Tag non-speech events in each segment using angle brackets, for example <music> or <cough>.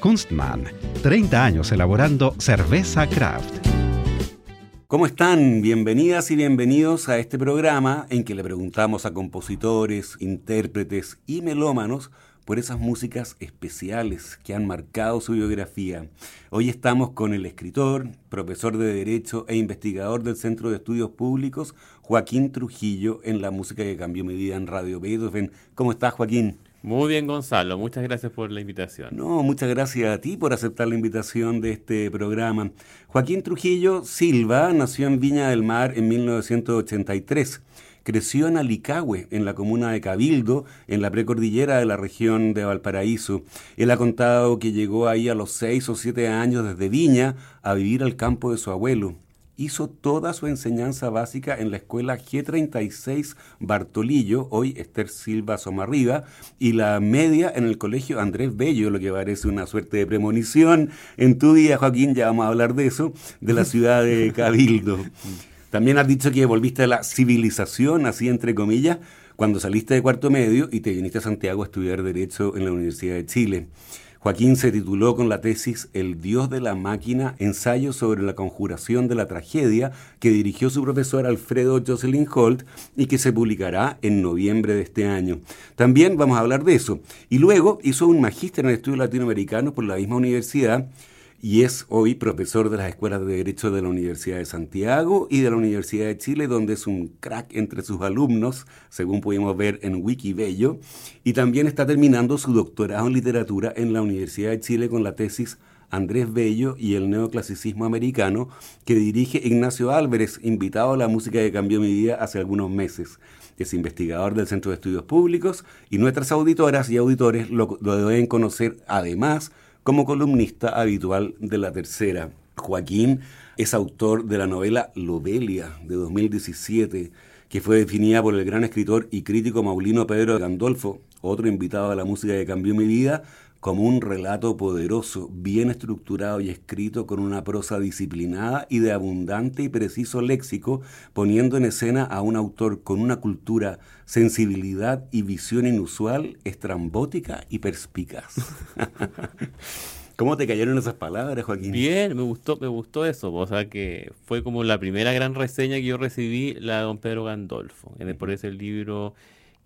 Kunstmann, 30 años elaborando cerveza craft. ¿Cómo están? Bienvenidas y bienvenidos a este programa en que le preguntamos a compositores, intérpretes y melómanos por esas músicas especiales que han marcado su biografía. Hoy estamos con el escritor, profesor de Derecho e investigador del Centro de Estudios Públicos, Joaquín Trujillo, en la música que cambió mi vida en Radio Beethoven. ¿Cómo estás, Joaquín? Muy bien, Gonzalo. Muchas gracias por la invitación. No, muchas gracias a ti por aceptar la invitación de este programa. Joaquín Trujillo Silva nació en Viña del Mar en 1983. Creció en Alicagüe, en la comuna de Cabildo, en la precordillera de la región de Valparaíso. Él ha contado que llegó ahí a los seis o siete años desde Viña a vivir al campo de su abuelo hizo toda su enseñanza básica en la escuela G36 Bartolillo, hoy Esther Silva Somarriba, y la media en el colegio Andrés Bello, lo que parece una suerte de premonición. En tu día, Joaquín, ya vamos a hablar de eso, de la ciudad de <laughs> Cabildo. También has dicho que volviste a la civilización, así entre comillas, cuando saliste de cuarto medio y te viniste a Santiago a estudiar Derecho en la Universidad de Chile. Joaquín se tituló con la tesis El Dios de la Máquina, ensayo sobre la conjuración de la tragedia, que dirigió su profesor Alfredo Jocelyn Holt y que se publicará en noviembre de este año. También vamos a hablar de eso. Y luego hizo un magíster en estudios latinoamericanos por la misma universidad y es hoy profesor de las escuelas de Derecho de la Universidad de Santiago y de la Universidad de Chile, donde es un crack entre sus alumnos, según pudimos ver en Wikibello, y también está terminando su doctorado en literatura en la Universidad de Chile con la tesis Andrés Bello y el neoclasicismo americano, que dirige Ignacio Álvarez, invitado a la música que cambió mi vida hace algunos meses. Es investigador del Centro de Estudios Públicos y nuestras auditoras y auditores lo, lo deben conocer además como columnista habitual de La Tercera. Joaquín es autor de la novela Lobelia de 2017, que fue definida por el gran escritor y crítico Maulino Pedro Gandolfo, otro invitado a la música que cambió mi vida, como un relato poderoso, bien estructurado y escrito con una prosa disciplinada y de abundante y preciso léxico, poniendo en escena a un autor con una cultura, sensibilidad y visión inusual, estrambótica y perspicaz. <laughs> ¿Cómo te cayeron esas palabras, Joaquín? Bien, me gustó, me gustó eso. O sea que fue como la primera gran reseña que yo recibí, la de don Pedro Gandolfo. Por ese libro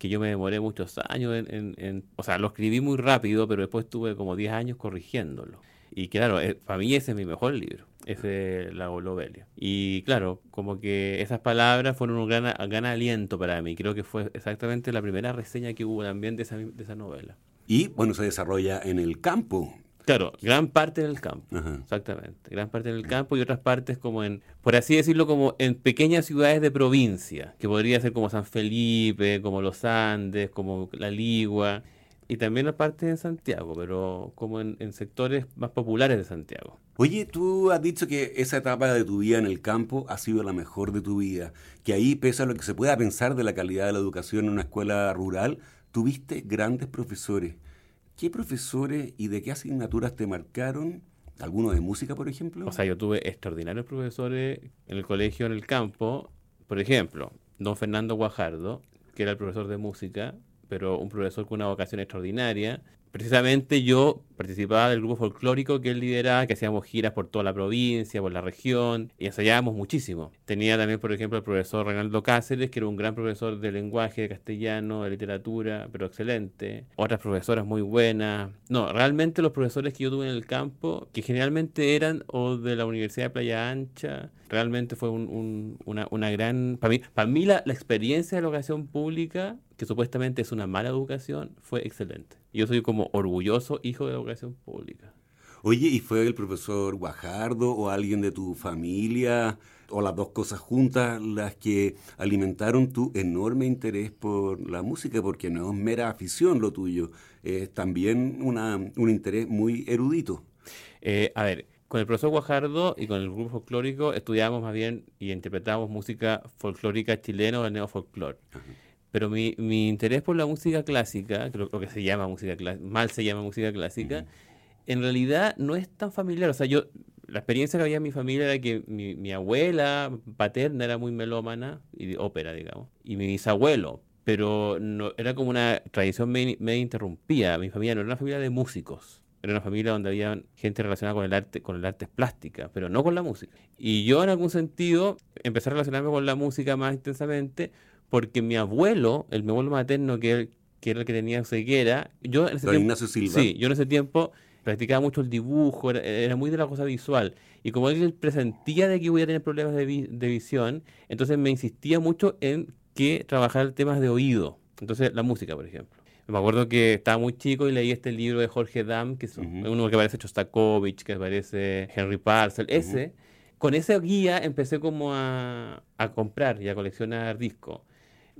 que yo me demoré muchos años en, o sea, lo escribí muy rápido, pero después tuve como 10 años corrigiéndolo. Y claro, eh, para mí ese es mi mejor libro, ese La Lobelia. Y claro, como que esas palabras fueron un gran, aliento para mí. Creo que fue exactamente la primera reseña que hubo también de esa novela. Y bueno, se desarrolla en el campo, Claro, gran parte del campo, exactamente. Gran parte del campo y otras partes como en, por así decirlo, como en pequeñas ciudades de provincia, que podría ser como San Felipe, como los Andes, como La Ligua, y también la parte en Santiago, pero como en, en sectores más populares de Santiago. Oye, tú has dicho que esa etapa de tu vida en el campo ha sido la mejor de tu vida, que ahí, pese a lo que se pueda pensar de la calidad de la educación en una escuela rural, tuviste grandes profesores. ¿Qué profesores y de qué asignaturas te marcaron? ¿Alguno de música, por ejemplo? O sea, yo tuve extraordinarios profesores en el colegio, en el campo. Por ejemplo, don Fernando Guajardo, que era el profesor de música, pero un profesor con una vocación extraordinaria. Precisamente yo participaba del grupo folclórico que él lideraba, que hacíamos giras por toda la provincia, por la región, y ensayábamos muchísimo. Tenía también, por ejemplo, el profesor Reinaldo Cáceres, que era un gran profesor de lenguaje, de castellano, de literatura, pero excelente. Otras profesoras muy buenas. No, realmente los profesores que yo tuve en el campo, que generalmente eran o de la Universidad de Playa Ancha, realmente fue una, una, gran... Para mí, para la, la experiencia de la educación pública, que supuestamente es una mala educación, fue excelente. Yo soy como orgulloso hijo de la educación pública. Oye, ¿y fue el profesor Guajardo o alguien de tu familia o las dos cosas juntas las que alimentaron tu enorme interés por la música? Porque no es mera afición lo tuyo, es también una, un interés muy erudito. Eh, a ver, con el profesor Guajardo y con el grupo folclórico estudiábamos más bien y interpretábamos música folclórica chilena o el neofolclore. Pero mi, mi interés por la música clásica, lo, que se llama música clásica, mal se llama música clásica, en realidad no es tan familiar. O sea, yo, la experiencia que había en mi familia era que mi, mi abuela paterna era muy melómana y de ópera, digamos, y mi bisabuelo, pero no, era como una tradición medio, interrumpida. Mi familia no era una familia de músicos. Era una familia donde había gente relacionada con el arte, con el arte plástica, pero no con la música. Y yo en algún sentido empecé a relacionarme con la música más intensamente porque mi abuelo, el mi abuelo materno, que, que era el que tenía ceguera, yo en ese tiempo, Sí, yo en ese tiempo practicaba mucho el dibujo, era, muy de la cosa visual. Y como él presentía de que voy a tener problemas de, visión, entonces me insistía mucho en que trabajara temas de oído. Entonces, la música, por ejemplo. Me acuerdo que estaba muy chico y leí este libro de Jorge Dam, que es uno que parece Chostakovich, que parece Henry Parcel. Ese, con esa guía empecé como a, a comprar y a coleccionar discos.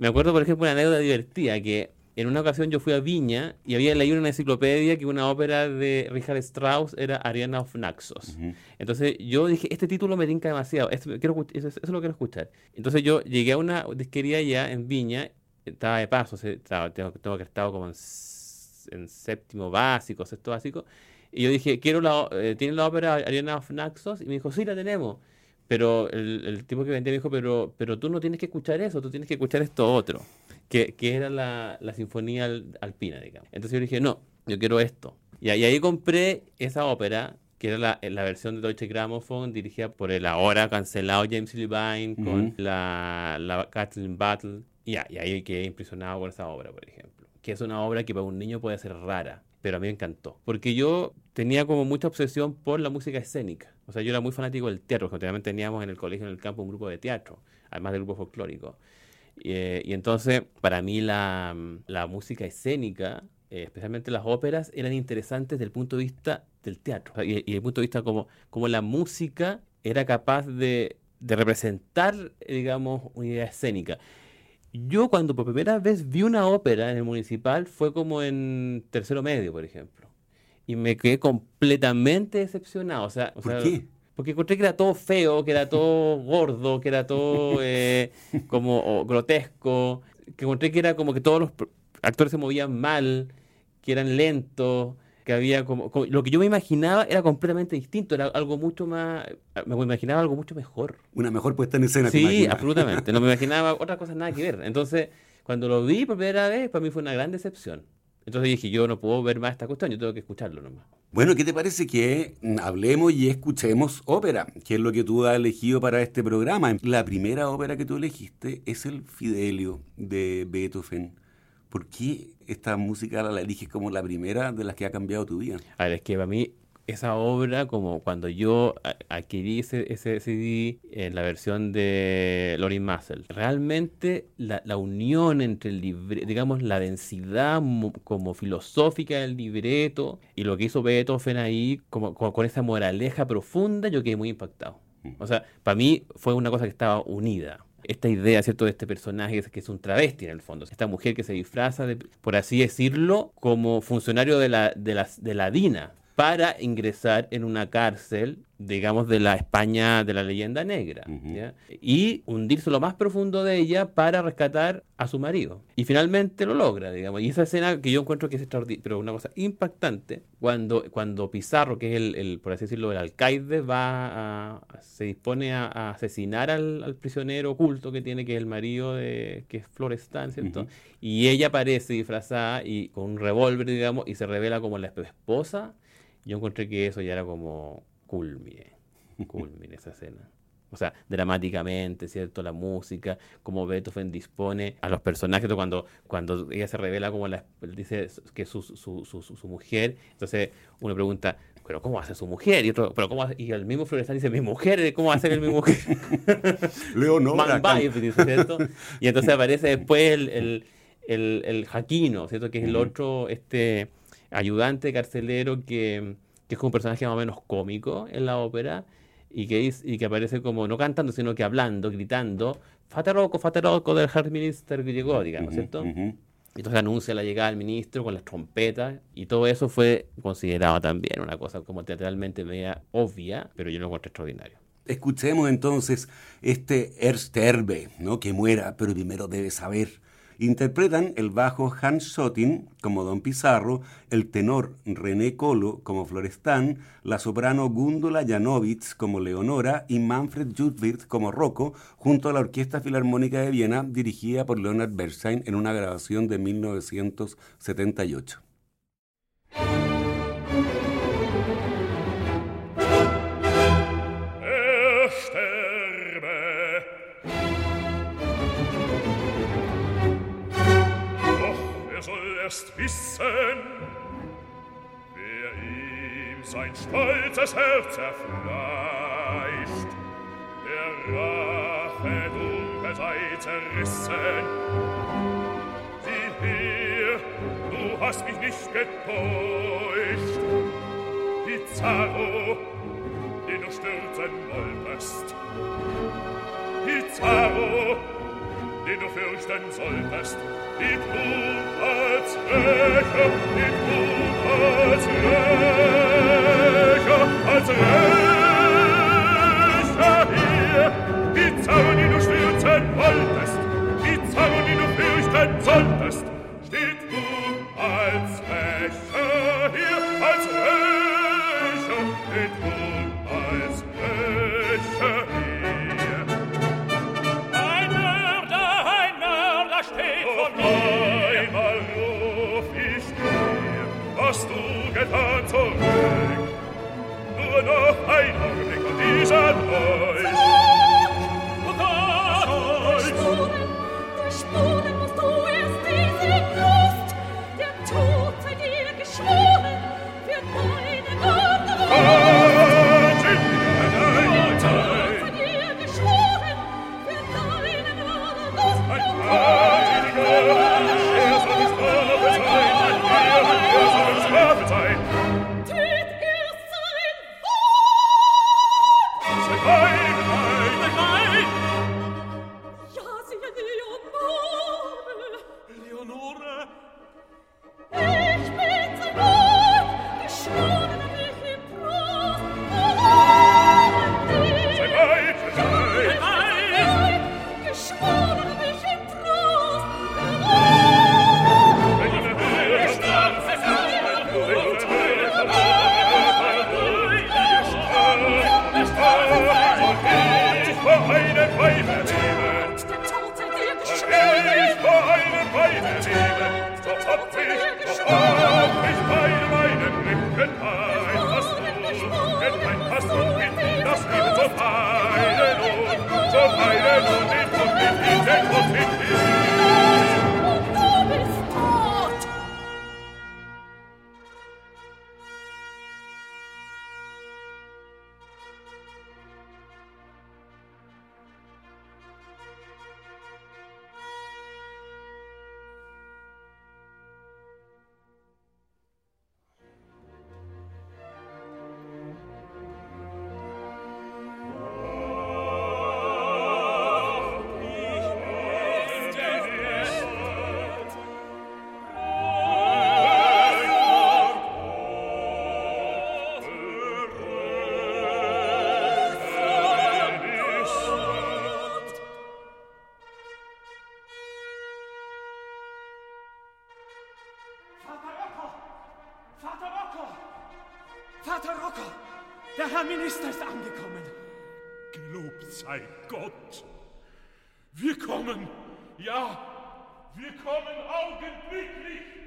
Me acuerdo, por ejemplo, una anécdota divertida, que en una ocasión yo fui a Viña y había leído en una enciclopedia que una ópera de Richard Strauss era Ariana of Naxos. Entonces yo dije, este título me tinca demasiado, quiero, eso, lo quiero escuchar. Entonces yo llegué a una disquería ya en Viña, estaba de paso, estaba, tengo, tengo que estar como en, séptimo básico, sexto básico, y yo dije, quiero la, eh, ¿tienen la ópera Ariana of Naxos? Y me dijo, sí, la tenemos. Pero el, tipo que vendía me dijo, pero, pero tú no tienes que escuchar eso, tú tienes que escuchar esto otro, que, que era la, la sinfonía alpina, digamos. Entonces yo dije, no, yo quiero esto. Y ahí, ahí compré esa ópera, que era la, la, versión de Deutsche Grammophon, dirigida por el ahora cancelado James Levine, con la, la Kathleen Battle. Y, y ahí quedé impresionado por esa obra, por ejemplo. Que es una obra que para un niño puede ser rara, pero a mí me encantó. Porque yo tenía como mucha obsesión por la música escénica. O sea, yo era muy fanático del teatro, porque también teníamos en el colegio, en el campo, un grupo de teatro, además del grupo folclórico. Y, eh, entonces, para mí la, música escénica, eh, especialmente las óperas, eran interesantes desde el punto de vista del teatro. y, y desde el punto de vista como, como la música era capaz de, de representar, digamos, una idea escénica. Yo cuando por primera vez vi una ópera en el municipal fue como en tercero medio, por ejemplo y me quedé completamente decepcionado. O sea, ¿Por qué? Porque encontré que era todo feo, que era todo gordo, que era todo eh, como grotesco, que encontré que era como que todos los actores se movían mal, que eran lentos, que había como, Lo que yo me imaginaba era completamente distinto, era algo mucho más... Me imaginaba algo mucho mejor. Una mejor puesta en escena. Sí, absolutamente. No me <laughs> imaginaba otra cosa nada que ver. Entonces, cuando lo vi por primera vez, para mí fue una gran decepción. Entonces dije, yo no puedo ver más esta cuestión, yo tengo que escucharlo nomás. Bueno, ¿qué te parece que hablemos y escuchemos ópera? Que es lo que tú has elegido para este programa. La primera ópera que tú elegiste es el Fidelio de Beethoven. ¿Por qué esta música la eliges como la primera de las que ha cambiado tu vida? A ver, es que para mí esa obra, como cuando yo adquirí ese, ese CD en la versión de Lorin Massel, realmente la, la, unión entre el libreto, digamos, la densidad como filosófica del libreto y lo que hizo Beethoven ahí, como, con esa moraleja profunda, yo quedé muy impactado. Mm. O sea, para mí fue una cosa que estaba unida esta idea, ¿cierto?, de este personaje que es un travesti en el fondo. Esta mujer que se disfraza, de, por así decirlo, como funcionario de la, de la, de la DINA, para ingresar en una cárcel digamos, de la España de la leyenda negra, y hundirse lo más profundo de ella para rescatar a su marido. Y finalmente lo logra, digamos. Y esa escena que yo encuentro que es extraordinaria, pero una cosa impactante, cuando, cuando Pizarro, que es el, por así decirlo, el alcaide, va a, se dispone a, asesinar al, prisionero oculto que tiene, que es el marido de, que es Florestan, ¿cierto? Y ella aparece disfrazada y con un revólver, digamos, y se revela como la esposa. Yo encontré que eso ya era como culmine, <laughs> culmine esa escena. O sea, dramáticamente, ¿cierto? La música, como Beethoven dispone a los personajes, cuando, cuando ella se revela como la, dice que es su, su, su, su, mujer, entonces uno pregunta, pero ¿cómo hace su mujer? Y otro, pero ¿cómo Y el mismo Florestan dice, mi mujer, ¿cómo hace el mi mujer? <laughs> Leonora. ¿cierto? Y entonces aparece después el, el, el, el Jaquino, ¿cierto? Que es el otro este, ayudante carcelero que que es un personaje más o menos cómico en la ópera y que, y que aparece como no cantando, sino que hablando, gritando, Fateroco, Fateroco del Herr Minister que llegó, digamos, ¿cierto? Entonces anuncia la llegada del ministro con las trompetas y todo eso fue considerado también una cosa como teatralmente media obvia, pero yo lo encuentro extraordinario. Escuchemos entonces este Ersterbe, ¿no? Que muera, pero primero debe saber. Interpretan el bajo Hans Schottin como Don Pizarro, el tenor René Colo como Florestán, la soprano Gundula Janowitz como Leonora y Manfred Judwirth como Rocco, junto a la Orquesta Filarmónica de Viena dirigida por Leonard Bernstein en una grabación de 1978. erst wissen, wer ihm sein stolzes Herz erfleischt. Der Rache dunkel sei zerrissen. Sieh her, du hast mich nicht getäuscht. Pizarro, den du stürzen wolltest. Pizarro, den du fürchten solltest, die Tod als Rächer, die Tod als Rächer, als Rächer hier, die Zauber, die du stürzen wolltest, die Zauber, die du fürchten solltest, steht du als Rächer hier, ein Augenblick und dieser Herr Minister ist angekommen. Gelobt sei Gott. Wir kommen, ja, wir kommen augenblicklich.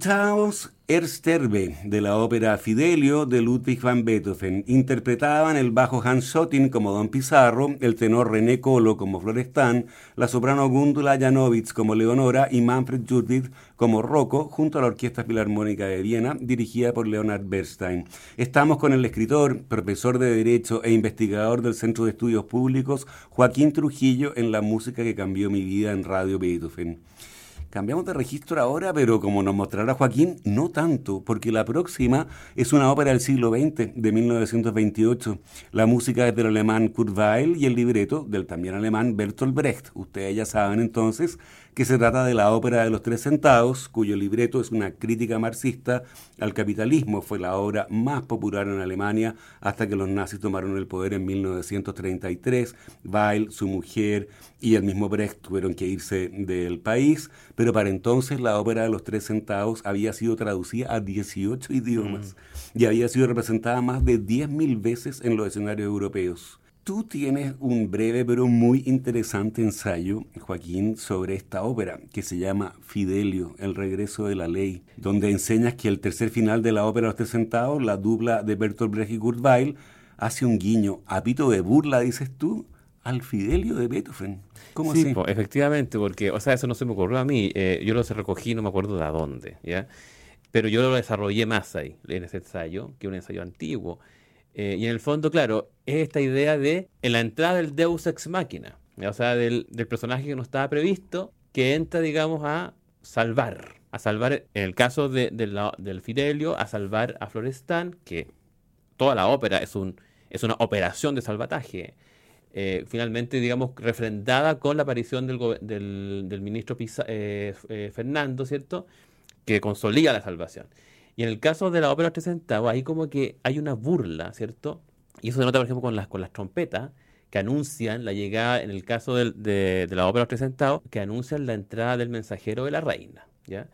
Escuchábamos Ersterbe de la ópera Fidelio de Ludwig van Beethoven. Interpretaban el bajo Hans Schottin como Don Pizarro, el tenor René Colo como Florestan, la soprano Gundula Janowitz como Leonora y Manfred Judith como Rocco, junto a la Orquesta Filarmónica de Viena, dirigida por Leonard Bernstein. Estamos con el escritor, profesor de Derecho e investigador del Centro de Estudios Públicos, Joaquín Trujillo, en la música que cambió mi vida en Radio Beethoven. Cambiamos de registro ahora, pero como nos mostrará Joaquín, no tanto, porque la próxima es una ópera del siglo XX, de 1928. La música es del alemán Kurt Weill y el libreto del también alemán Bertolt Brecht. Ustedes ya saben entonces que se trata de la ópera de los tres centavos, cuyo libreto es una crítica marxista al capitalismo. Fue la obra más popular en Alemania hasta que los nazis tomaron el poder en 1933. Weil, su mujer y el mismo Brecht tuvieron que irse del país, pero para entonces la ópera de los tres centavos había sido traducida a 18 idiomas y había sido representada más de 10.000 veces en los escenarios europeos. Tú tienes un breve pero muy interesante ensayo, Joaquín, sobre esta ópera que se llama Fidelio, el regreso de la ley, donde enseñas que el tercer final de la ópera Los Tres la dupla de Bertolt Brecht y Kurt Weill, hace un guiño, a pito de burla, dices tú, al Fidelio de Beethoven. ¿Cómo sí, así? po, efectivamente, porque, o sea, eso no se me ocurrió a mí. eh, yo lo recogí, no me acuerdo de a dónde, ¿ya? Pero yo lo desarrollé más ahí, en ese ensayo, que un ensayo antiguo. Eh, y en el fondo, claro, es esta idea de en la entrada del Deus Ex Machina, o sea, del, del personaje que no estaba previsto, que entra, digamos, a salvar, a salvar, en el caso de, de la- del Fidelio, a salvar a Florestan, que toda la ópera es, un, es una operación de salvataje. Eh, finalmente, digamos, refrendada con la aparición del, del, del ministro Pisa- eh, eh, Fernando, ¿cierto? Que consolida la salvación. Y en el caso de la ópera Los Tres Centavos, ahí como que hay una burla, ¿cierto? Y eso se nota, por ejemplo, con las, con las trompetas que anuncian la llegada, en el caso del- de, de la ópera Los Tres Centavos, que anuncian la entrada del mensajero de la reina, ¿ya?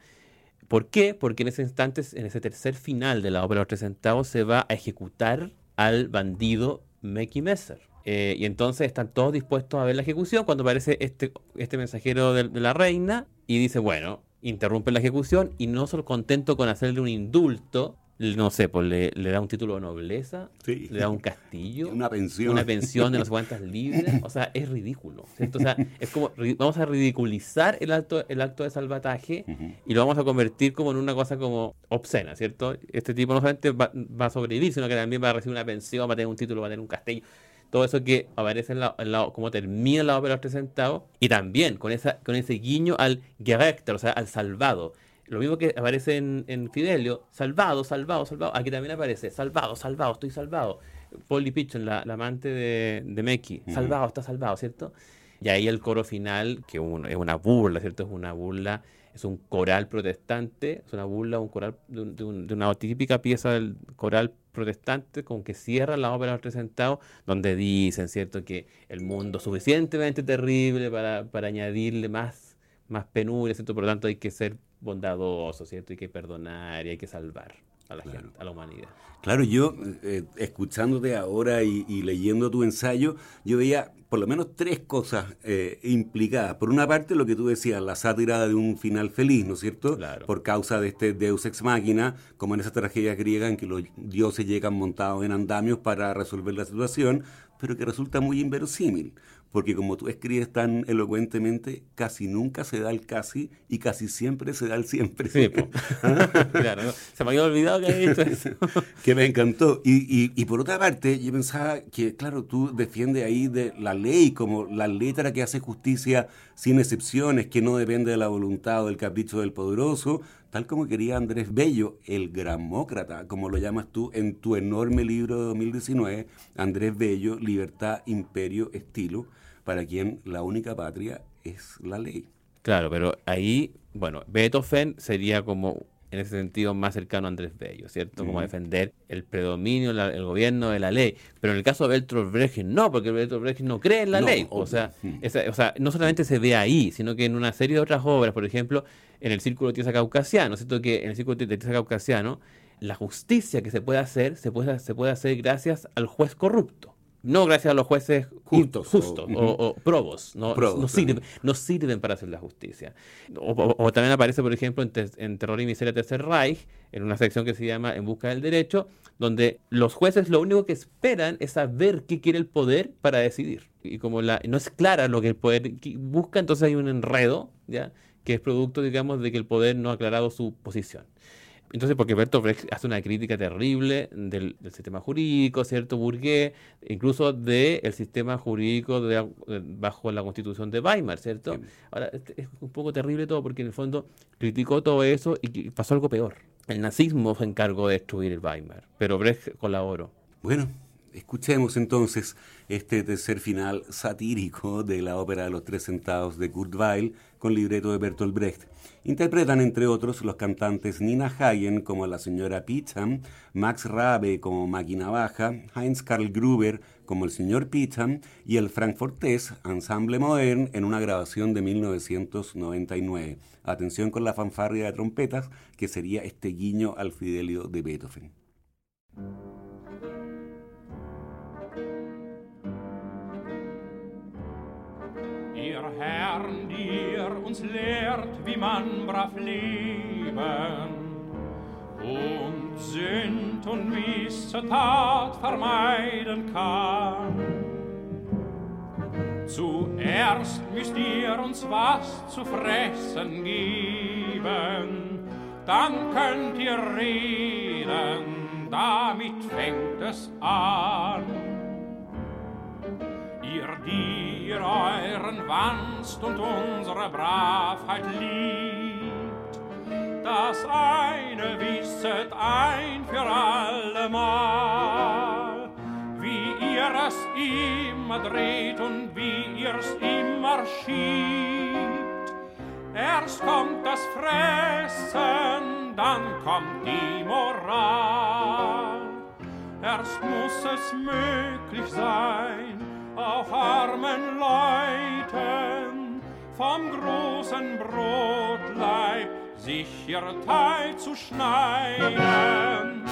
¿Por qué? Porque en ese instante, en ese tercer final de la ópera Los Tres Centavos, se va a ejecutar al bandido Meki Messer. Eh, y entonces están todos dispuestos a ver la ejecución cuando aparece este, este mensajero de, de la reina y dice, bueno, interrumpe la ejecución y no solo contento con hacerle un indulto, no sé, pues le, le da un título de nobleza, Sí. le da un castillo, <laughs> Una pensión. una pensión de <laughs> no sé cuántas libras, o sea, es ridículo, ¿cierto? O sea, es como, vamos a ridiculizar el acto, el acto de salvataje y lo vamos a convertir como en una cosa como obscena, ¿cierto? Este tipo no solamente va, va a sobrevivir, sino que también va a recibir una pensión, va a tener un título, va a tener un castillo. Todo eso que aparece en la, en la- como termina la ópera de los tres centavos y también con, esa, con ese guiño al Gerechter, o sea, al salvado. Lo mismo que aparece en, en Fidelio, salvado, salvado, salvado. Aquí también aparece, salvado, salvado, estoy salvado. Polly Pichon, la, la amante de, de Meki, salvado, está salvado, ¿cierto? Y ahí el coro final, que es una burla, ¿cierto? Es una burla, es un coral protestante, es una burla, un coral de, un- de un- de una típica pieza del coral protestante con que cierra la ópera de los tres centavos, donde dicen, ¿cierto?, que el mundo es suficientemente terrible para, para añadirle más, más penuria, ¿cierto? Por lo tanto hay que ser bondadoso, ¿cierto? Hay que perdonar y hay que salvar. A la gente, a la humanidad. Claro, yo eh, escuchándote ahora y, y, leyendo tu ensayo, yo veía por lo menos tres cosas eh, implicadas. Por una parte, lo que tú decías, la sátira de un final feliz, ¿no es cierto? Claro. Por causa de este Deus ex machina, como en esa tragedia griega en que los dioses llegan montados en andamios para resolver la situación, pero que resulta muy inverosímil porque como tú escribes tan elocuentemente, casi nunca se da el casi y casi siempre se da el siempre. Sí, <laughs> <laughs> claro, se me había olvidado que había hecho <laughs> eso. que me encantó. Y, y, y, por otra parte, yo pensaba que, claro, tú defiendes ahí de la ley como la letra que hace justicia sin excepciones, que no depende de la voluntad o del capricho del poderoso, tal como quería Andrés Bello, el gramócrata, como lo llamas tú en tu enorme libro de 2019, Andrés Bello, Libertad, Imperio, Estilo para quien la única patria es la ley. Claro, pero ahí, bueno, Beethoven sería como en ese sentido más cercano a Andrés Bello, ¿cierto? Como defender el predominio, la, el gobierno de la ley. Pero en el caso de Bertolt Brecht no, porque Bertolt Brecht no cree en la No, ley. O sea, Mm. esa- o sea, no solamente se ve ahí, sino que en una serie de otras obras, por ejemplo, en el Círculo de Tiesa Caucasiano, ¿cierto? Que en el Círculo de Tiesa Caucasiano, la justicia que se puede hacer, se puede, se puede hacer gracias al juez corrupto. No gracias a los jueces Justos, justos o- o, o probos, no, Probos, no, claro. sirven, no sirven para hacer la justicia. O, también aparece, por ejemplo, en, Te- en Terror y Miseria Tercer Reich, en una sección que se llama En Busca del Derecho, donde los jueces lo único que esperan es saber qué quiere el poder para decidir. Y como la, no es clara lo que el poder busca, entonces hay un enredo, ¿ya? que es producto, digamos, de que el poder no ha aclarado su posición. Entonces, porque Bertolt Brecht hace una crítica terrible del, del sistema jurídico, ¿cierto? Burgués, incluso del sistema jurídico de eh, bajo la constitución de Weimar, ¿cierto? Sí. Ahora, este es un poco terrible todo porque en el fondo criticó todo eso y pasó algo peor. El nazismo se encargó de destruir el Weimar, pero Brecht colaboró. Bueno, escuchemos entonces este tercer final satírico de la ópera de los tres centavos de Kurt con libreto de Bertolt Brecht. Interpretan entre otros los cantantes Nina Hagen como la señora Picham, Max Rabe como Máquina Baja, Heinz Karl Gruber como el señor Picham y el Frankfurtés Ensemble Modern en una grabación de 1999. Atención con la fanfarria de trompetas que sería este guiño al Fidelio de Beethoven. Ihr Herrn, dir uns lehrt, wie man brav leben und Sünd und Missetat vermeiden kann. Zuerst müsst ihr uns was zu fressen geben, dann könnt ihr reden, damit fängt es an. Ihr, die ihr euren Wanst und unsere Bravheit liebt, das eine wisset ein für allemal, wie ihr es immer dreht und wie ihr's immer schiebt. Erst kommt das Fressen, dann kommt die Moral. Erst muss es möglich sein, auch armen Leuten vom großen Brotleib sich ihr Teil zu schneiden.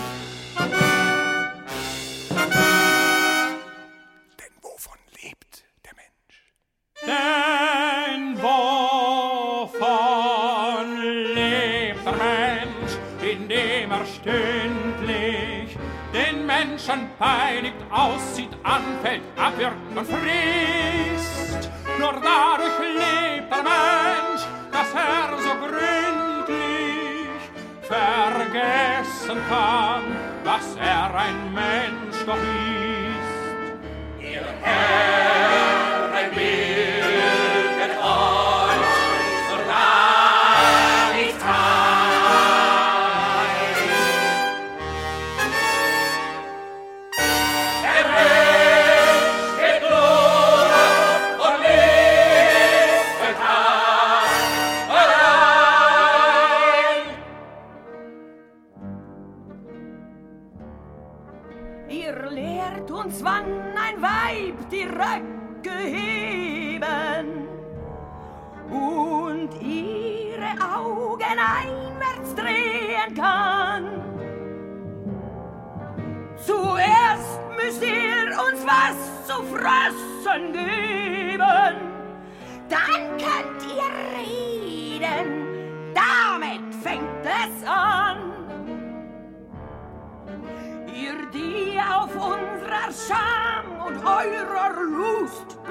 Menschen peinigt, aussieht, anfällt, abwirkt und frisst? Nur dadurch lebt der Mensch, dass er so gründlich vergessen kann, was er ein Mensch doch ist.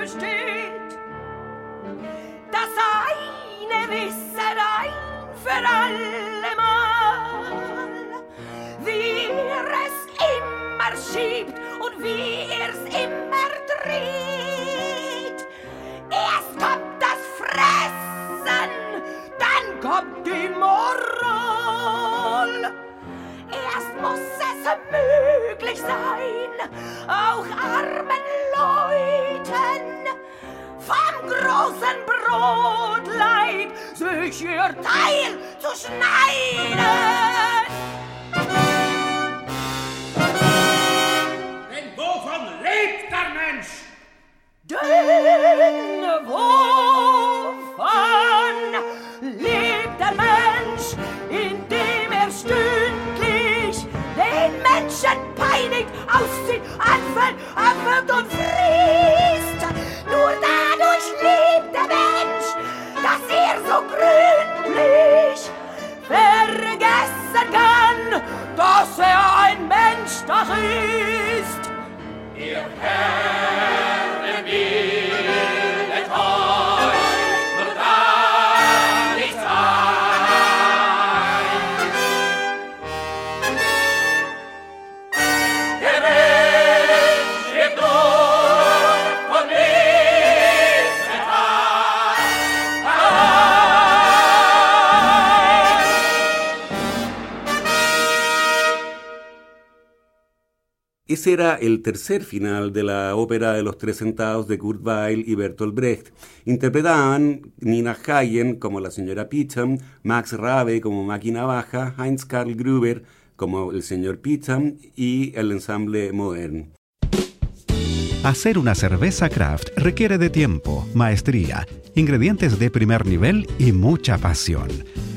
Besteht, das eine wisset ein für allemal, wie ihr es immer schiebt und wie ihr's immer dreht. Erst kommt das Fressen, dann kommt die Moral. Erst muss es möglich sein, auch armen Leuten vom großen Brotleib sich ihr Teil zu schneiden. Denn wovon lebt der Mensch? Denn wovon lebt der Mensch, indem er stündlich den Menschen peinigt, auszieht, anfällt, abwirkt und frisst? Dass er ein Mensch doch ist. Ihr Herr Ese era el tercer final de la ópera de los tres centavos de Kurt Weill y Bertolt Brecht. Interpretaban Nina Hagen como la señora Picham, Max Rabe como Máquina Baja, Heinz Karl Gruber como el señor Picham y el ensamble Modern. Hacer una cerveza craft requiere de tiempo, maestría, ingredientes de primer nivel y mucha pasión.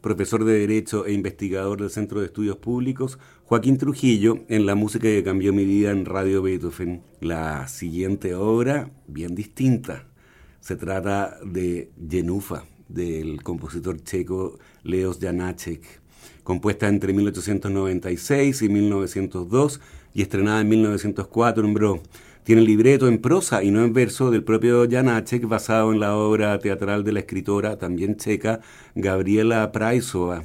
profesor de Derecho e investigador del Centro de Estudios Públicos, Joaquín Trujillo, en la música que cambió mi vida en Radio Beethoven. La siguiente obra, bien distinta, se trata de Jenufa, del compositor checo Leos Janáček, compuesta entre 1896 y 1902 y estrenada en 1904 en. Tiene libreto en prosa y no en verso del propio Janáček, basado en la obra teatral de la escritora, también checa, Gabriela Praisova.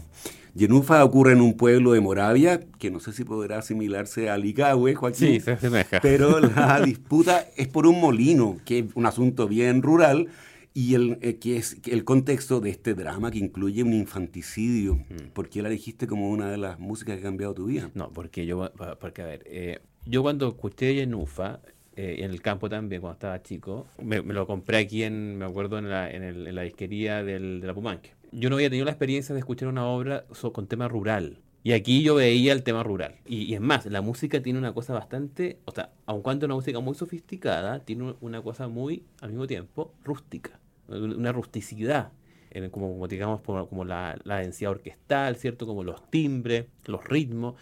Jenufa ocurre en un pueblo de Moravia, que no sé si podrá asimilarse a Ligahue, Joaquín. Sí, se asemeja. Pero <laughs> la disputa es por un molino, que es un asunto bien rural, y el, eh, que es el contexto de este drama que incluye un infanticidio. ¿Por qué la dijiste como una de las músicas que ha cambiado tu vida? No, porque yo, porque a ver, eh, yo cuando escuché Yenufa, eh, en el campo también, cuando estaba chico, me, me lo compré aquí, en, me acuerdo, en la, en el- en la disquería del, de la Pumanque. Yo no había tenido la experiencia de escuchar una obra so- con tema rural. Y aquí yo veía el tema rural. Y, y es más, la música tiene una cosa bastante, o sea, aun cuando es una música muy sofisticada, tiene una cosa muy, al mismo tiempo, rústica. Una rusticidad. en- como, como digamos, como la, la densidad orquestal, ¿cierto? Como los timbres, los ritmos.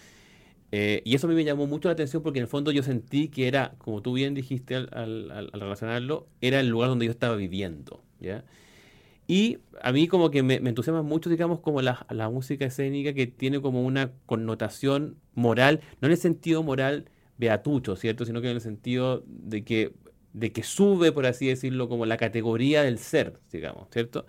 Eh, y eso a mí me llamó mucho la atención porque en el fondo yo sentí que era, como tú bien dijiste al, al- al- relacionarlo, era el lugar donde yo estaba viviendo, ¿ya? Y a mí como que me, me entusiasma mucho, digamos, como la, la música escénica que tiene como una connotación moral, no en el sentido moral beatucho, ¿cierto? Sino que en el sentido de que, de que sube, por así decirlo, como la categoría del ser, digamos, ¿cierto?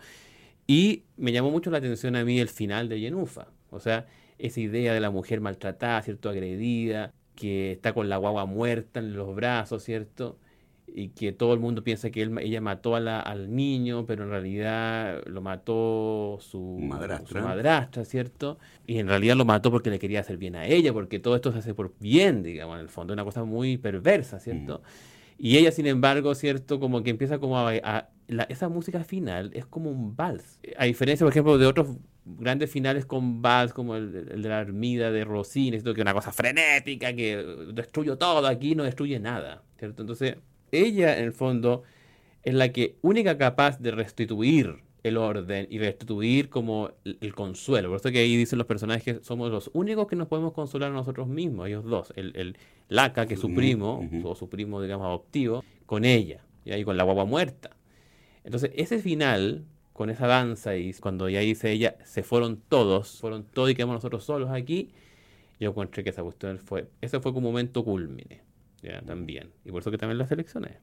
Y me llamó mucho la atención a mí el final de Yenufa. O sea, esa idea de la mujer maltratada, ¿cierto? Agredida, que está con la guagua muerta en los brazos, ¿cierto? Y que todo el mundo piensa que él- ella mató a la- al niño, pero en realidad lo mató su Madrastra. su madrastra, ¿cierto? Y en realidad lo mató porque le quería hacer bien a ella, porque todo esto se hace por bien, digamos, en el fondo, una cosa muy perversa, ¿cierto? Y ella, sin embargo, ¿cierto? Como que empieza como a... a- la- esa música final es como un vals. A diferencia, por ejemplo, de otros grandes finales con vals, como el, el de la Armida de Rossini, que es una cosa frenética, que destruye todo, aquí no destruye nada, ¿cierto? Entonces, ella, en el fondo, es la que única capaz de restituir el orden y restituir como el, el consuelo. Por eso que ahí dicen los personajes que somos los únicos que nos podemos consolar a nosotros mismos, ellos dos. El, el Laca, que es su primo, o su primo, digamos, adoptivo, con ella, y ahí con la guagua muerta. Entonces, ese final, con esa danza, y cuando ya dice ella, se fueron todos, fueron todos y quedamos nosotros solos aquí, yo encontré que esa cuestión fue, ese fue como un momento culmine, ya, también. Y por eso que también la seleccioné.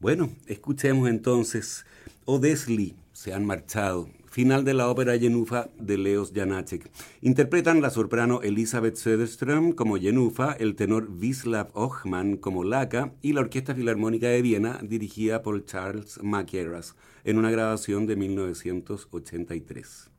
Bueno, escuchemos entonces Odesli, se han marchado. Final de la ópera Yenufa de Leos Janáček. Interpretan la soprano Elizabeth Söderström como Yenufa, el tenor Wislav Ochman como Laka y la Orquesta Filarmónica de Viena dirigida por Charles Mackerras en una grabación de 1983.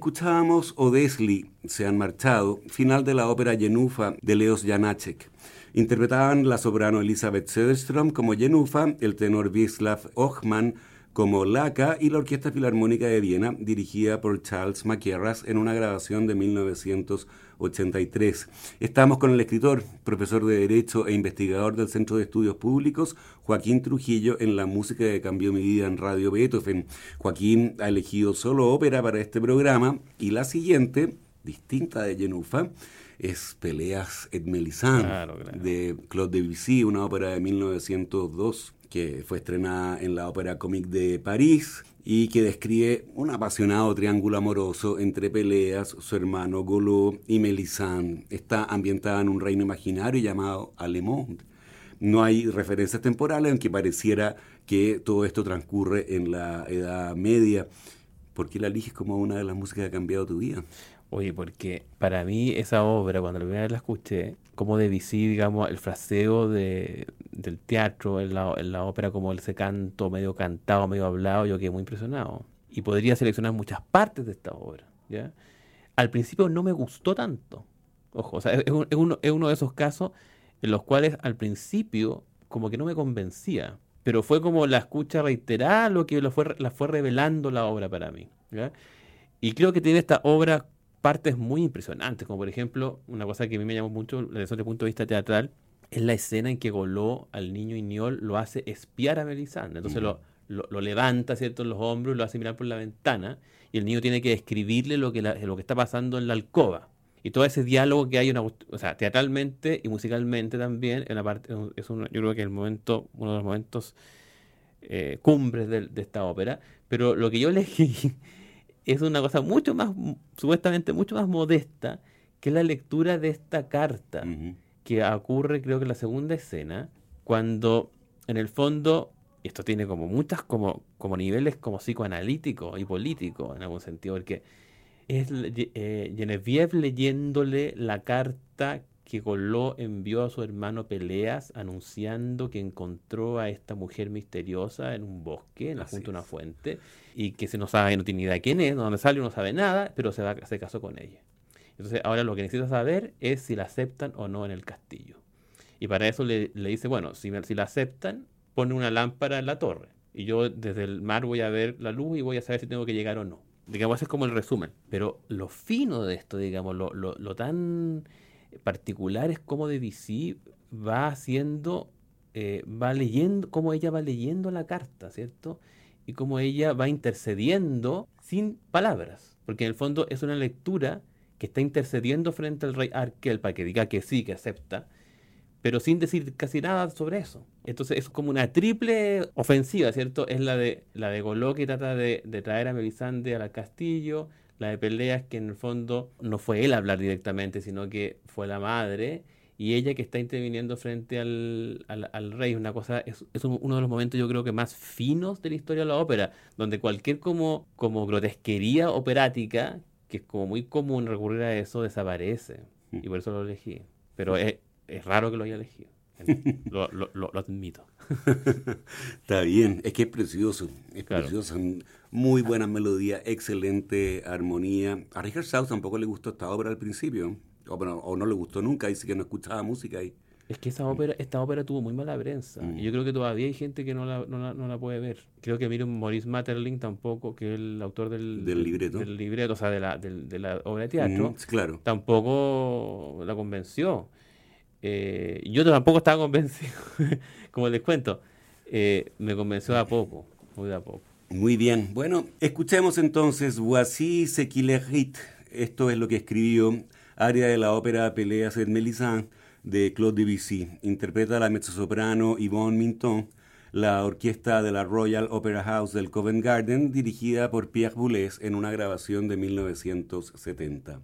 Escuchábamos Odesli, se han marchado, final de la ópera Yenufa de Leos Janáček. Interpretaban la soprano Elizabeth Söderström como Yenufa, el tenor Wislav Ochman como Laca y la Orquesta Filarmónica de Viena, dirigida por Charles Maquieras en una grabación de 1983. Estamos con el escritor, profesor de Derecho e investigador del Centro de Estudios Públicos, Joaquín Trujillo, en la música que cambió mi vida en Radio Beethoven. Joaquín ha elegido solo ópera para este programa y la siguiente, distinta de Genufa, es Peleas et Mélisande Claro, claro. de Claude Debussy, una ópera de 1902 que fue estrenada en la Ópera Comique de París y que describe un apasionado triángulo amoroso entre Peleas, su hermano Golo y Mélisande. Está ambientada en un reino imaginario llamado Alemonde. No hay referencias temporales, aunque pareciera que todo esto transcurre en la Edad Media. ¿Por qué la eliges como una de las músicas que ha cambiado tu vida? Oye, porque para mí esa obra, cuando la primera vez la escuché, como de Vichy, digamos, el fraseo de, del teatro en la, en la ópera, como ese canto medio cantado, medio hablado, yo quedé muy impresionado. Y podría seleccionar muchas partes de esta obra, ¿ya? Al principio no me gustó tanto. Ojo, o sea, es, un- es uno, es uno de esos casos en los cuales al principio como que no me convencía. Pero fue como la escucha reiterada lo que lo fue, la fue revelando la obra para mí. Y creo que tiene esta obra partes muy impresionantes, como por ejemplo, una cosa que a mí me llamó mucho desde el punto de vista teatral, es la escena en que Goló al niño Iñol lo hace espiar a Melisandre. Entonces lo, lo, lo levanta, ¿cierto?, en los hombros, lo hace mirar por la ventana, y el niño tiene que describirle lo que, la- lo que está pasando en la alcoba. Y todo ese diálogo que hay, una, o sea, teatralmente y musicalmente también, en la parte, es un, yo creo que el momento, uno de los momentos eh, cumbres de, de esta ópera, pero lo que yo <laughs> elegí es una cosa mucho más, supuestamente mucho más modesta, que la lectura de esta carta, que ocurre creo que en la segunda escena, cuando en el fondo, y esto tiene como muchas como, como niveles como psicoanalíticos y políticos en algún sentido, porque es eh, Genevieve leyéndole la carta que Goló envió a su hermano Peleas anunciando que encontró a esta mujer misteriosa en un bosque, en la Así junto a una fuente, y que se no sabe, no tiene idea de quién es, de dónde salió, no sabe nada, pero se, va, se casó con ella. Entonces ahora lo que necesita saber es si la aceptan o no en el castillo. Y para eso le, le dice, bueno, si, la aceptan, pone una lámpara en la torre. Y yo desde el mar voy a ver la luz y voy a saber si tengo que llegar o no. Digamos, ese es como el resumen. Pero lo fino de esto, digamos, lo, lo, lo tan particular es cómo Debussy va haciendo, eh, va leyendo, cómo ella va leyendo la carta, ¿cierto? Y cómo ella va intercediendo sin palabras. Porque en el fondo es una lectura que está intercediendo frente al rey Arkel para que diga que sí, que acepta, pero sin decir casi nada sobre eso. Entonces es como una triple ofensiva, ¿cierto? Es la de la de Goló que trata de, de traer a Melisande al castillo, la de Peleas que en el fondo no fue él a hablar directamente, sino que fue la madre, y ella que está interviniendo frente al, al, al rey. Una cosa, es, es un- uno de los momentos yo creo que más finos de la historia de la ópera, donde cualquier como, como grotesquería operática, que es como muy común recurrir a eso, desaparece. Y por eso lo elegí. Pero es, es raro que lo haya elegido. <laughs> Lo, lo, lo- lo admito. Está bien, es que es precioso, es Claro. precioso, muy buena melodía, excelente armonía. A Richard Strauss tampoco le gustó esta obra al principio, o, bueno, o no le gustó nunca, dice que no escuchaba música y Es que esa ópera, esta ópera tuvo muy mala prensa. Mm. Y yo creo que todavía hay gente que no la, no la, no la puede ver. Creo que miren Maurice Maeterlinck tampoco, que es el autor del, Del libreto. del libreto, o sea, de la, del- de la obra de teatro, Mm, claro. tampoco la convenció. Eh, yo tampoco estaba convencido. <laughs> Como les cuento, eh, me convenció de a poco, muy de a poco. Muy bien, bueno, escuchemos entonces Voici ce qu'il est. Esto es lo que escribió área de la ópera Peleas et Mélisande de Claude Debussy. Interpreta la mezzosoprano Yvonne Minton, la orquesta de la Royal Opera House del Covent Garden, dirigida por Pierre Boulez en una grabación de 1970.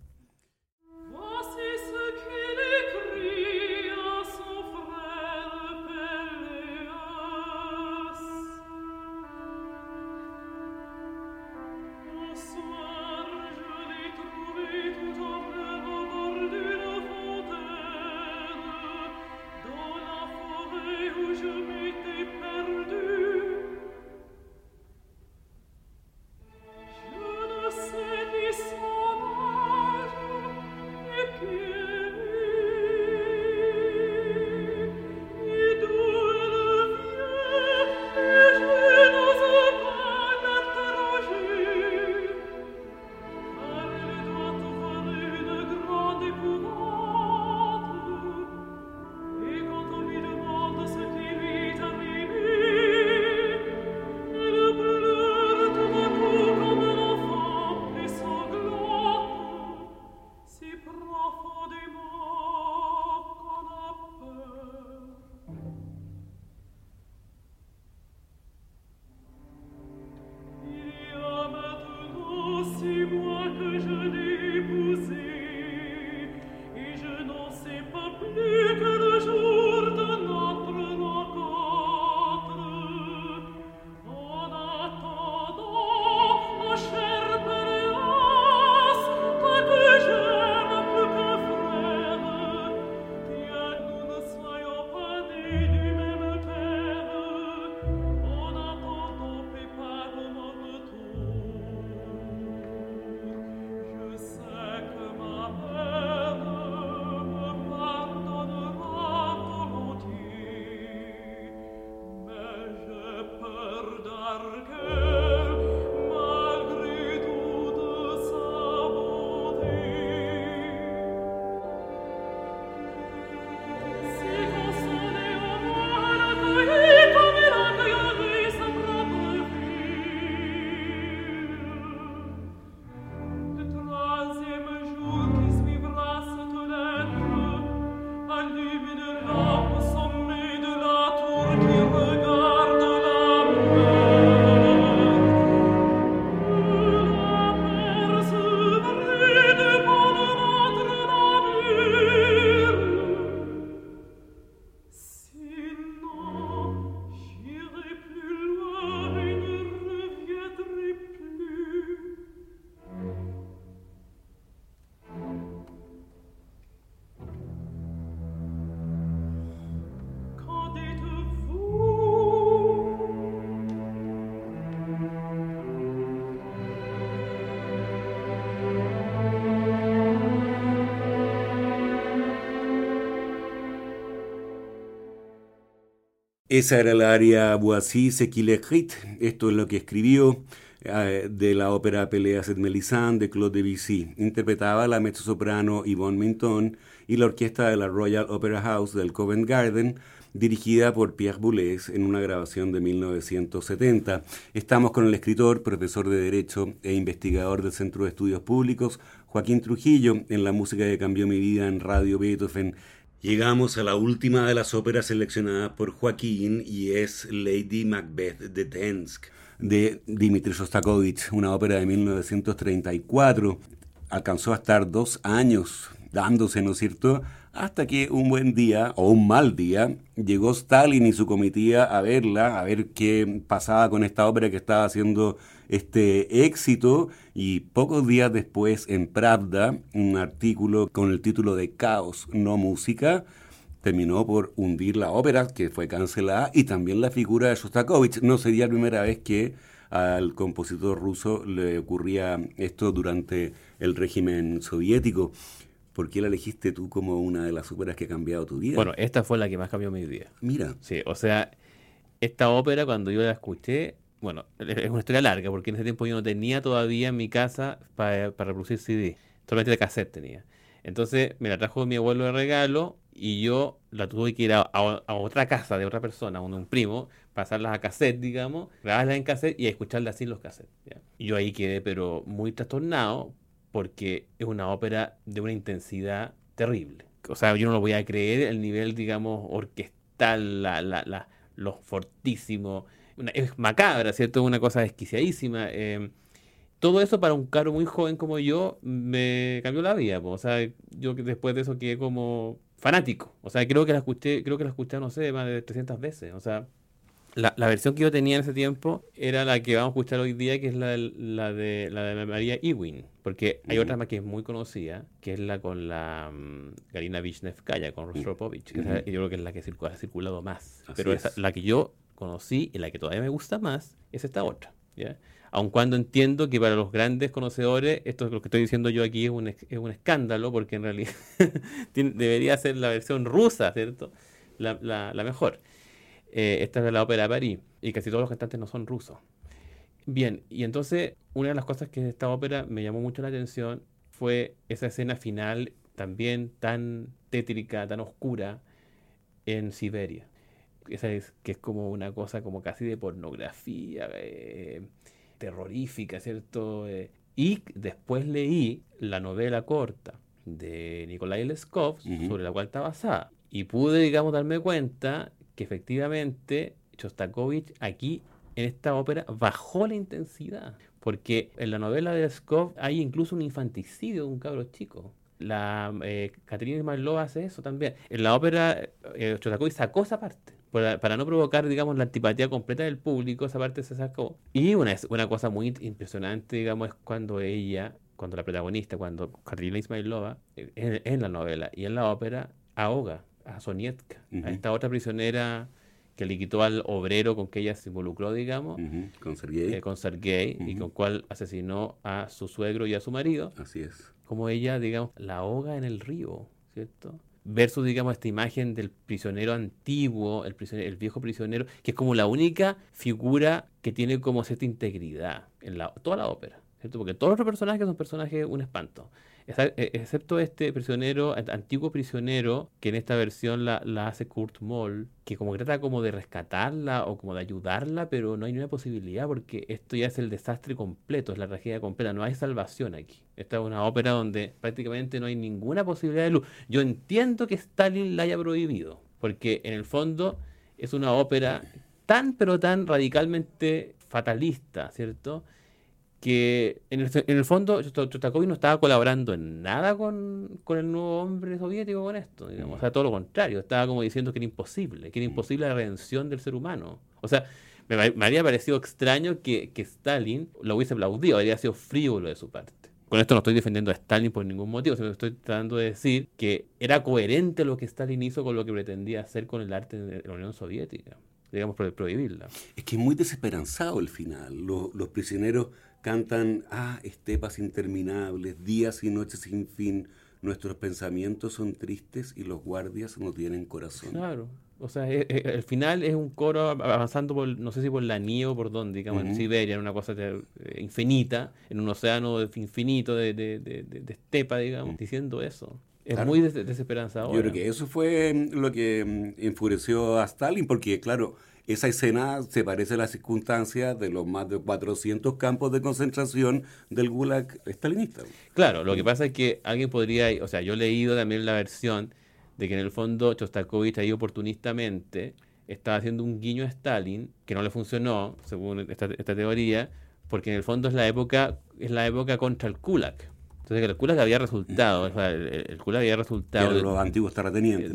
Esa era el área Boissy Sequilecrit. Esto es lo que escribió eh, de la ópera Peleas et Mélisande de Claude Debussy. Interpretaba la mezzosoprano Yvonne Minton y la orquesta de la Royal Opera House del Covent Garden, dirigida por Pierre Boulez en una grabación de 1970. Estamos con el escritor, profesor de Derecho e investigador del Centro de Estudios Públicos, Joaquín Trujillo, en la música que cambió mi vida en Radio Beethoven. Llegamos a la última de las óperas seleccionadas por Joaquín y es Lady Macbeth de Tensk de Dmitri Shostakovich, una ópera de 1934. Alcanzó a estar dos años dándose, ¿no es cierto?, hasta que un buen día, o un mal día, llegó Stalin y su comitiva a verla, a ver qué pasaba con esta ópera que estaba haciendo este éxito, y pocos días después en Pravda, un artículo con el título de Caos, no música, terminó por hundir la ópera, que fue cancelada, y también la figura de Shostakovich. No sería la primera vez que al compositor ruso le ocurría esto durante el régimen soviético. ¿Por qué la elegiste tú como una de las óperas que ha cambiado tu vida? Bueno, esta fue la que más cambió mi vida. Mira. Sí, o sea, esta ópera cuando yo la escuché, bueno, es una historia larga, porque en ese tiempo yo no tenía todavía en mi casa para, para reproducir CD, solamente de cassette tenía. Entonces me la trajo mi abuelo de regalo y yo la tuve que ir a, a, otra casa de otra persona, un, un primo, pasarlas a cassette, digamos, grabarlas en cassette y escucharlas así los cassettes. ¿ya? Y yo ahí quedé, pero muy trastornado, porque es una ópera de una intensidad terrible. O sea, yo no lo voy a creer el nivel, digamos, orquestal, la, la, la, lo fortísimo. Es macabra, ¿cierto? Una cosa desquiciadísima. Eh, todo eso para un caro muy joven como yo me cambió la vida. O sea, yo después de eso quedé como fanático. O sea, creo que la escuché, creo que la escuché, no sé, más de 300 veces. O sea, la, la, versión que yo tenía en ese tiempo era la que vamos a escuchar hoy día, que es la, la de la de María Ewing. Porque hay uh -huh. otra más que es muy conocida, que es la con la um, Galina Vishnevskaya, con Rostropovich. Uh -huh. yo creo que es la que circula, ha circulado más. Así Pero esa, la que yo conocí y la que todavía me gusta más es esta otra. ¿ya? Aun cuando entiendo que para los grandes conocedores, esto es lo que estoy diciendo yo aquí es un, es un escándalo, porque en realidad <laughs> debería ser la versión rusa, ¿cierto? La, la, la mejor. Eh, esta es la ópera de París, y casi todos los cantantes no son rusos. Bien, y entonces una de las cosas que esta ópera me llamó mucho la atención fue esa escena final también tan tétrica, tan oscura en Siberia. Esa es que es como una cosa como casi de pornografía, eh, terrorífica, ¿cierto? Eh, y después leí la novela corta de Nikolai Leskov, uh -huh. sobre la cual está basada. Y pude, digamos, darme cuenta que efectivamente Shostakovich aquí en esta ópera bajó la intensidad. Porque en la novela de Leskov hay incluso un infanticidio de un cabro chico. La eh, hace eso también. En la ópera, eh, Shostakovich sacó esa parte para, no provocar, digamos, la antipatía completa del público, esa parte se sacó. Y una, una cosa muy impresionante, digamos, es cuando ella, cuando la protagonista, cuando Katerina Ismailova, en, en, la novela y en la ópera, ahoga a Sonietka, uh -huh. a esta otra prisionera que le quitó al obrero con que ella se involucró, digamos, uh -huh. con Sergei, eh, con Sergei uh -huh. y con cual asesinó a su suegro y a su marido. Así es. Como ella, digamos, la ahoga en el río, ¿cierto? versus, digamos, esta imagen del prisionero antiguo, el, prisionero, el, viejo prisionero, que es como la única figura que tiene como cierta integridad en la, toda la ópera, ¿cierto? Porque todos los personajes son personajes un espanto, excepto este prisionero, antiguo prisionero, que en esta versión la, la, hace Kurt Moll, que como que trata como de rescatarla o como de ayudarla, pero no hay ninguna posibilidad porque esto ya es el desastre completo, es la tragedia completa, no hay salvación aquí. Esta es una ópera donde prácticamente no hay ninguna posibilidad de luz. Yo entiendo que Stalin la haya prohibido, porque en el fondo es una ópera tan pero tan radicalmente fatalista, ¿cierto? Que en el, en el fondo Shostakovich no estaba colaborando en nada con, con, el nuevo hombre soviético con esto, digamos. o sea, todo lo contrario, estaba como diciendo que era imposible, que era imposible la redención del ser humano. O sea, me, me habría parecido extraño que, que, Stalin lo hubiese aplaudido, habría sido frívolo de su parte. Con esto no estoy defendiendo a Stalin por ningún motivo, sino que estoy tratando de decir que era coherente lo que Stalin hizo con lo que pretendía hacer con el arte de la Unión Soviética digamos, prohibirla. Es que es muy desesperanzado el final. Los, los prisioneros cantan, ah, estepas interminables, días y noches sin fin, nuestros pensamientos son tristes y los guardias no tienen corazón. Claro, O sea, e- e- el final es un coro av- avanzando por, no sé si por la nieve o por dónde, digamos, en. Siberia, en una cosa de- eh, infinita, en un océano infinito de, de- de- de- de estepa, digamos, diciendo eso. Es Claro. muy des- desesperanzador. Yo creo que eso fue mm, lo que mm, enfureció a Stalin, porque claro, esa escena se parece a las circunstancias de los más de 400 campos de concentración del Gulag stalinista. Claro, lo que pasa es que alguien podría, o sea, yo he leído también la versión de que en el fondo Chostakovich ahí oportunistamente estaba haciendo un guiño a Stalin que no le funcionó, según esta, esta teoría, porque en el fondo es la época es la época contra el Kulak. Entonces que el Kulak había resultado, o sea, el, el había resultado eran de, los antiguos terratenientes.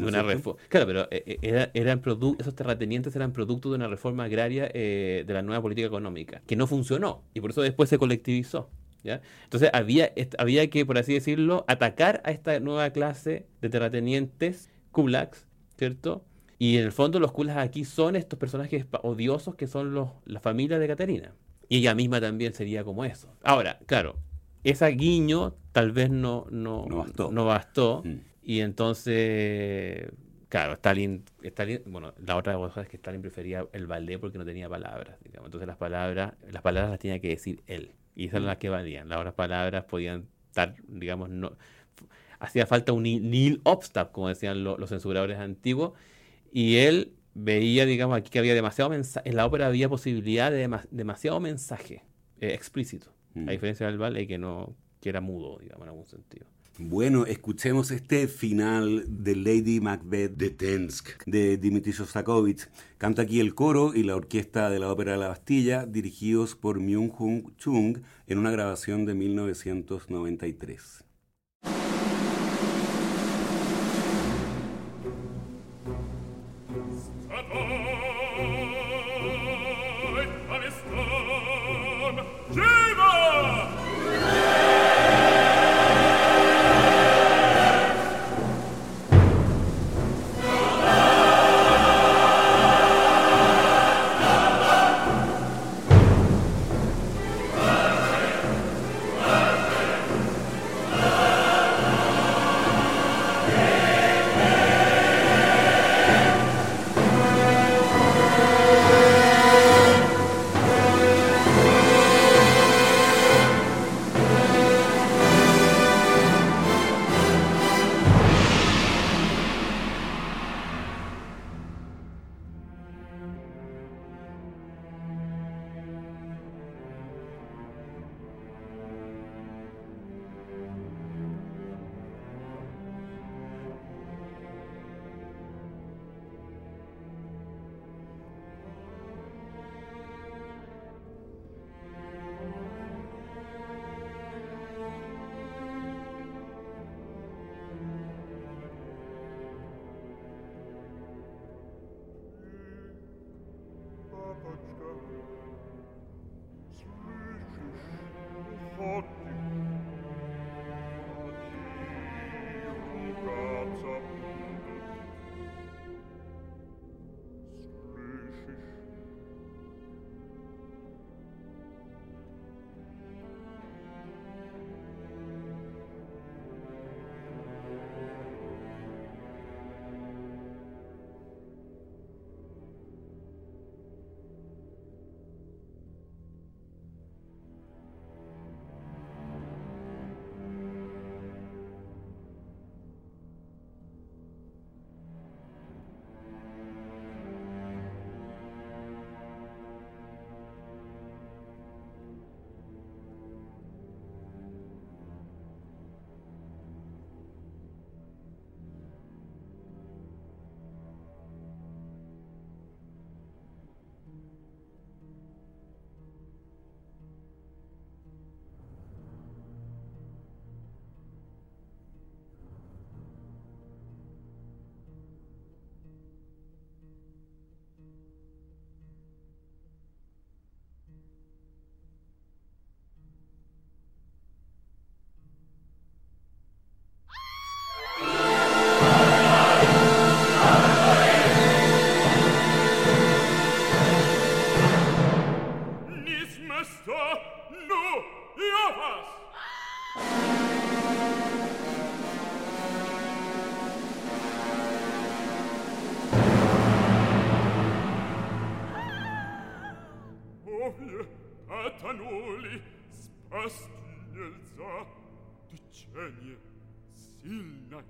Claro, pero eh, eh, era- eran esos terratenientes eran producto de una reforma agraria eh, de la nueva política económica, que no funcionó, y por eso después se colectivizó. ¿ya? Entonces había, había que, por así decirlo, atacar a esta nueva clase de terratenientes, kulaks, ¿cierto? Y en el fondo los kulaks aquí son estos personajes odiosos que son los, la familia de Caterina. Y ella misma también sería como eso. Ahora, claro, esa guiño tal vez no, no, No bastó. no bastó, Mm. y entonces, claro, Stalin, Stalin, bueno, la otra cosa es que Stalin prefería el ballet porque no tenía palabras, digamos. Entonces las palabras, las palabras las tenía que decir él. Y esas eran las que valían. Las otras palabras podían estar, digamos, no. Hacía falta un Neil Obstab, como decían lo- los censuradores antiguos, y él veía, digamos, aquí que había demasiado mensaje, en la ópera había posibilidad de dema- demasiado mensaje eh, explícito, Mm. a diferencia del ballet que no, que era mudo, digamos, en algún sentido. Bueno, escuchemos este final de Lady Macbeth de Tensk de Dmitri Shostakovich. Canta aquí el coro y la orquesta de la Ópera de la Bastilla, dirigidos por Myung-Hun Chung en una grabación de 1993.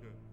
good.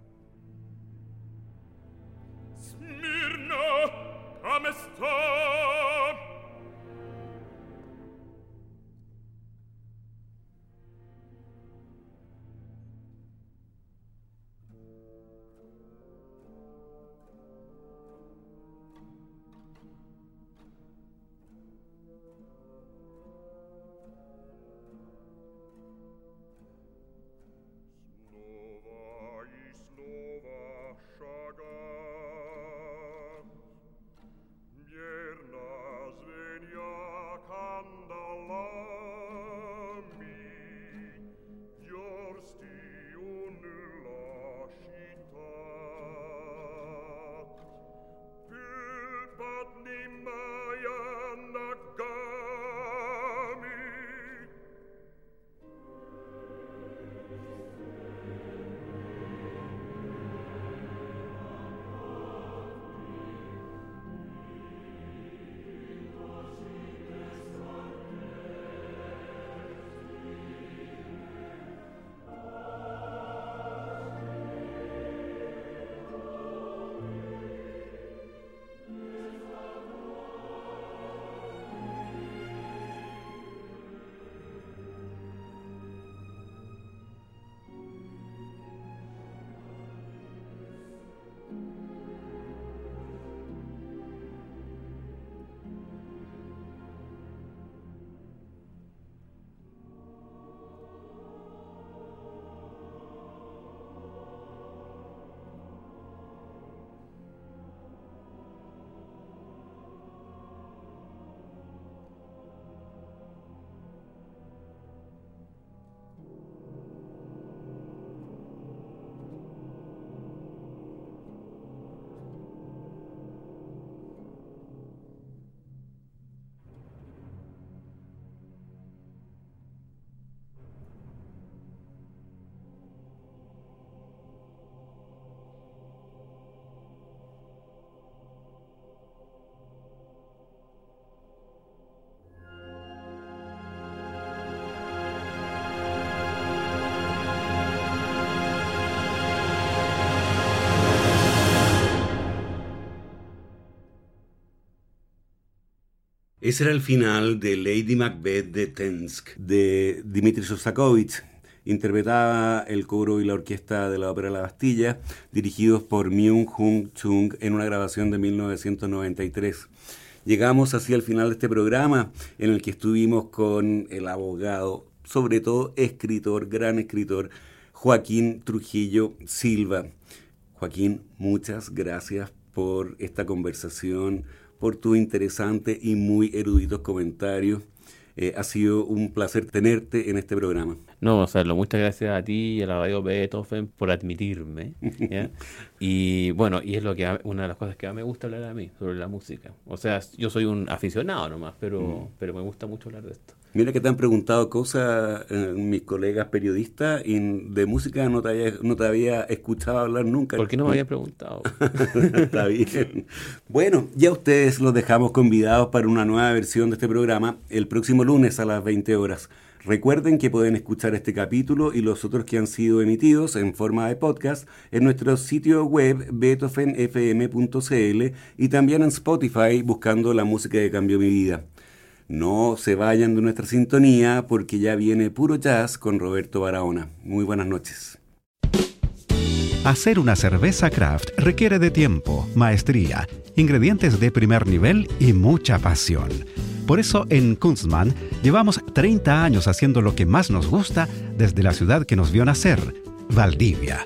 Ese era el final de Lady Macbeth de Tensk, de Dmitri Shostakovich. Interpretaba el coro y la orquesta de la Ópera La Bastilla, dirigidos por Myung Hung Chung en una grabación de 1993. Llegamos así al final de este programa en el que estuvimos con el abogado, sobre todo escritor, gran escritor, Joaquín Trujillo Silva. Joaquín, muchas gracias por esta conversación, por tu interesante y muy eruditos comentarios. Eh, ha sido un placer tenerte en este programa. No, Gonzalo, muchas gracias a ti y a la radio Beethoven por admitirme. ¿ya? <laughs> y bueno, y es lo que a- una de las cosas que más me gusta hablar a mí, sobre la música. O sea, yo soy un aficionado nomás, pero, pero me gusta mucho hablar de esto. Mira que te han preguntado cosas eh, mis colegas periodistas y de música no te, había, no te había escuchado hablar nunca. ¿Por qué no me habían <laughs> preguntado? Está bien. Bueno, ya ustedes los dejamos convidados para una nueva versión de este programa el próximo lunes a las 20 horas. Recuerden que pueden escuchar este capítulo y los otros que han sido emitidos en forma de podcast en nuestro sitio web beethovenfm.cl y también en Spotify buscando la música que cambió mi vida. No se vayan de nuestra sintonía porque ya viene puro jazz con Roberto Barahona. Muy buenas noches. Hacer una cerveza craft requiere de tiempo, maestría, ingredientes de primer nivel y mucha pasión. Por eso en Kunstmann llevamos 30 años haciendo lo que más nos gusta desde la ciudad que nos vio nacer, Valdivia.